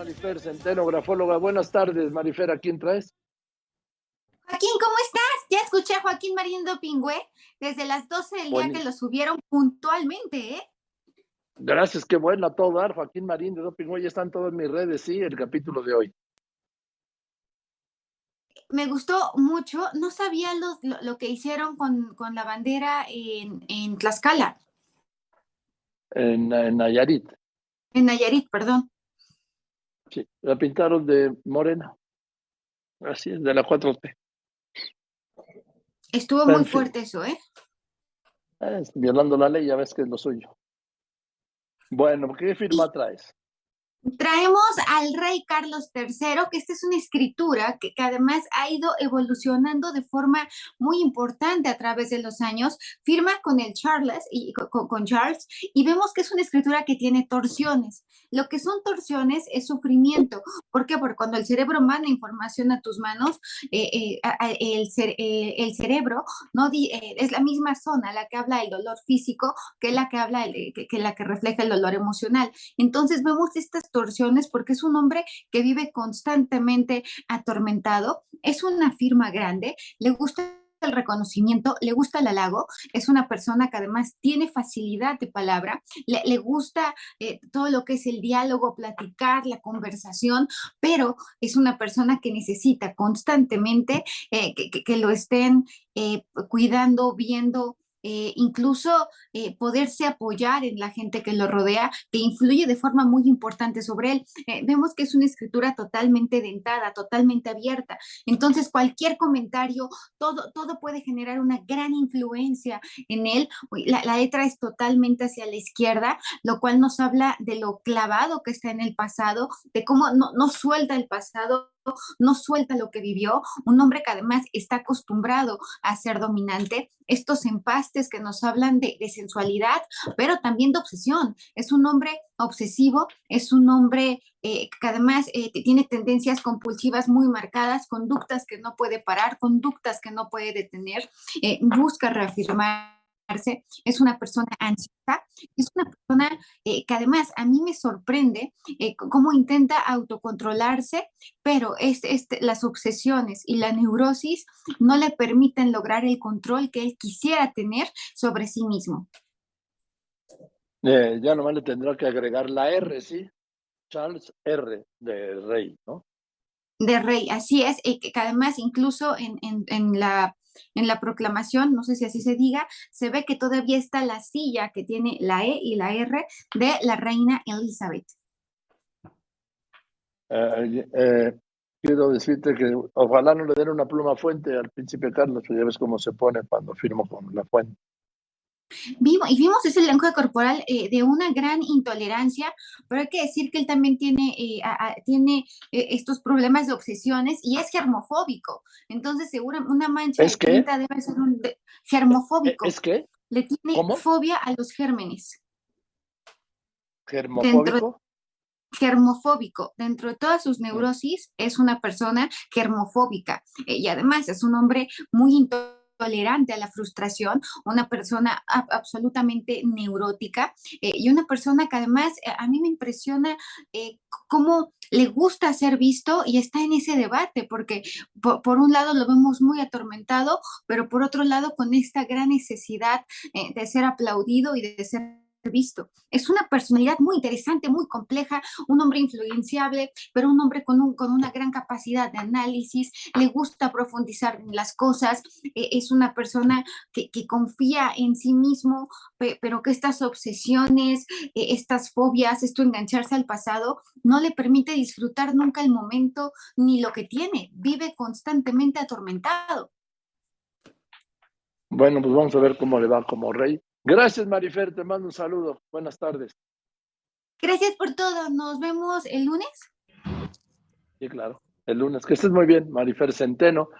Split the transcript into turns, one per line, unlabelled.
Marifer Centeno, grafóloga. Buenas tardes, Marifer. ¿A quién traes?
Joaquín, ¿cómo estás? Ya escuché a Joaquín Marín Dopingüe desde las 12 del día que lo subieron puntualmente, ¿eh?
Gracias, qué bueno a todo dar. Joaquín Marín de Dopingüe, ya están todas mis redes, sí, el capítulo de hoy.
Me gustó mucho. No sabía lo, que hicieron con, la bandera en, en Tlaxcala.
En, en Nayarit.
En Nayarit, perdón.
Sí, la pintaron de morena. Así es, de la 4T.
Estuvo muy fuerte eso, ¿eh?
¿eh? violando la ley, ya ves que es lo suyo. Bueno, ¿qué firma traes?
Traemos al rey Carlos III, que esta es una escritura que, además ha ido evolucionando de forma muy importante a través de los años. Firma con el Charles y con, Charles y vemos que es una escritura que tiene torsiones. Lo que son torsiones es sufrimiento. ¿Por qué? Porque cuando el cerebro manda información a tus manos, eh, eh, el, eh, el, cerebro no es la misma zona la que habla el dolor físico que la que habla que, que la que refleja el dolor emocional. Entonces vemos estas porque es un hombre que vive constantemente atormentado, es una firma grande, le gusta el reconocimiento, le gusta el halago, es una persona que además tiene facilidad de palabra, le, gusta eh, todo lo que es el diálogo, platicar, la conversación, pero es una persona que necesita constantemente eh, que, lo estén eh, cuidando, viendo, eh, incluso eh, poderse apoyar en la gente que lo rodea, que influye de forma muy importante sobre él. Eh, vemos que es una escritura totalmente dentada, totalmente abierta. Entonces, cualquier comentario, todo, todo puede generar una gran influencia en él. La, la letra es totalmente hacia la izquierda, lo cual nos habla de lo clavado que está en el pasado, de cómo no, no suelta el pasado no suelta lo que vivió, un hombre que además está acostumbrado a ser dominante, estos empastes que nos hablan de, sensualidad, pero también de obsesión. Es un hombre obsesivo, es un hombre eh, que además eh, tiene tendencias compulsivas muy marcadas, conductas que no puede parar, conductas que no puede detener, eh, busca reafirmar es una persona ansiosa, es una persona eh, que además a mí me sorprende eh, cómo intenta autocontrolarse, pero es, las obsesiones y la neurosis no le permiten lograr el control que él quisiera tener sobre sí mismo.
Eh, ya nomás le tendrá que agregar la R, ¿sí? Charles R. de Rey, ¿no?
De Rey, así es, que además incluso en, en la en la proclamación, no sé si así se diga, se ve que todavía está la silla que tiene la E y la R de la reina Elizabeth.
Eh, eh, quiero decirte que ojalá no le den una pluma fuente al príncipe Carlos, ya ves cómo se pone cuando firmo con la fuente.
Vimos, y vimos ese lenguaje corporal eh, de una gran intolerancia, pero hay que decir que él también tiene, eh, tiene eh, estos problemas de obsesiones y es germofóbico. Entonces, seguro una mancha
de tinta
debe ser un germofóbico.
¿Es que?
Le tiene fobia a los gérmenes.
¿Germofóbico?
germofóbico. Dentro de todas sus neurosis, es una persona germofóbica y además es un hombre muy intolerante tolerante a la frustración, una persona absolutamente neurótica eh, y una persona que además eh, a mí me impresiona eh, cómo le gusta ser visto y está en ese debate, porque por, un lado lo vemos muy atormentado, pero por otro lado con esta gran necesidad de ser aplaudido y de ser visto. Es una personalidad muy interesante, muy compleja, un hombre influenciable, pero un hombre con, un, con una gran capacidad de análisis, le gusta profundizar en las cosas, e, es una persona que, confía en sí mismo, pero que estas obsesiones, e, estas fobias, esto engancharse al pasado, no le permite disfrutar nunca el momento ni lo que tiene, vive constantemente atormentado.
Bueno, pues vamos a ver cómo le va como rey. Gracias, Marifer, te mando un saludo. Buenas tardes.
Gracias por todo. Nos vemos el lunes.
Sí, claro. El lunes. Que estés muy bien, Marifer Centeno.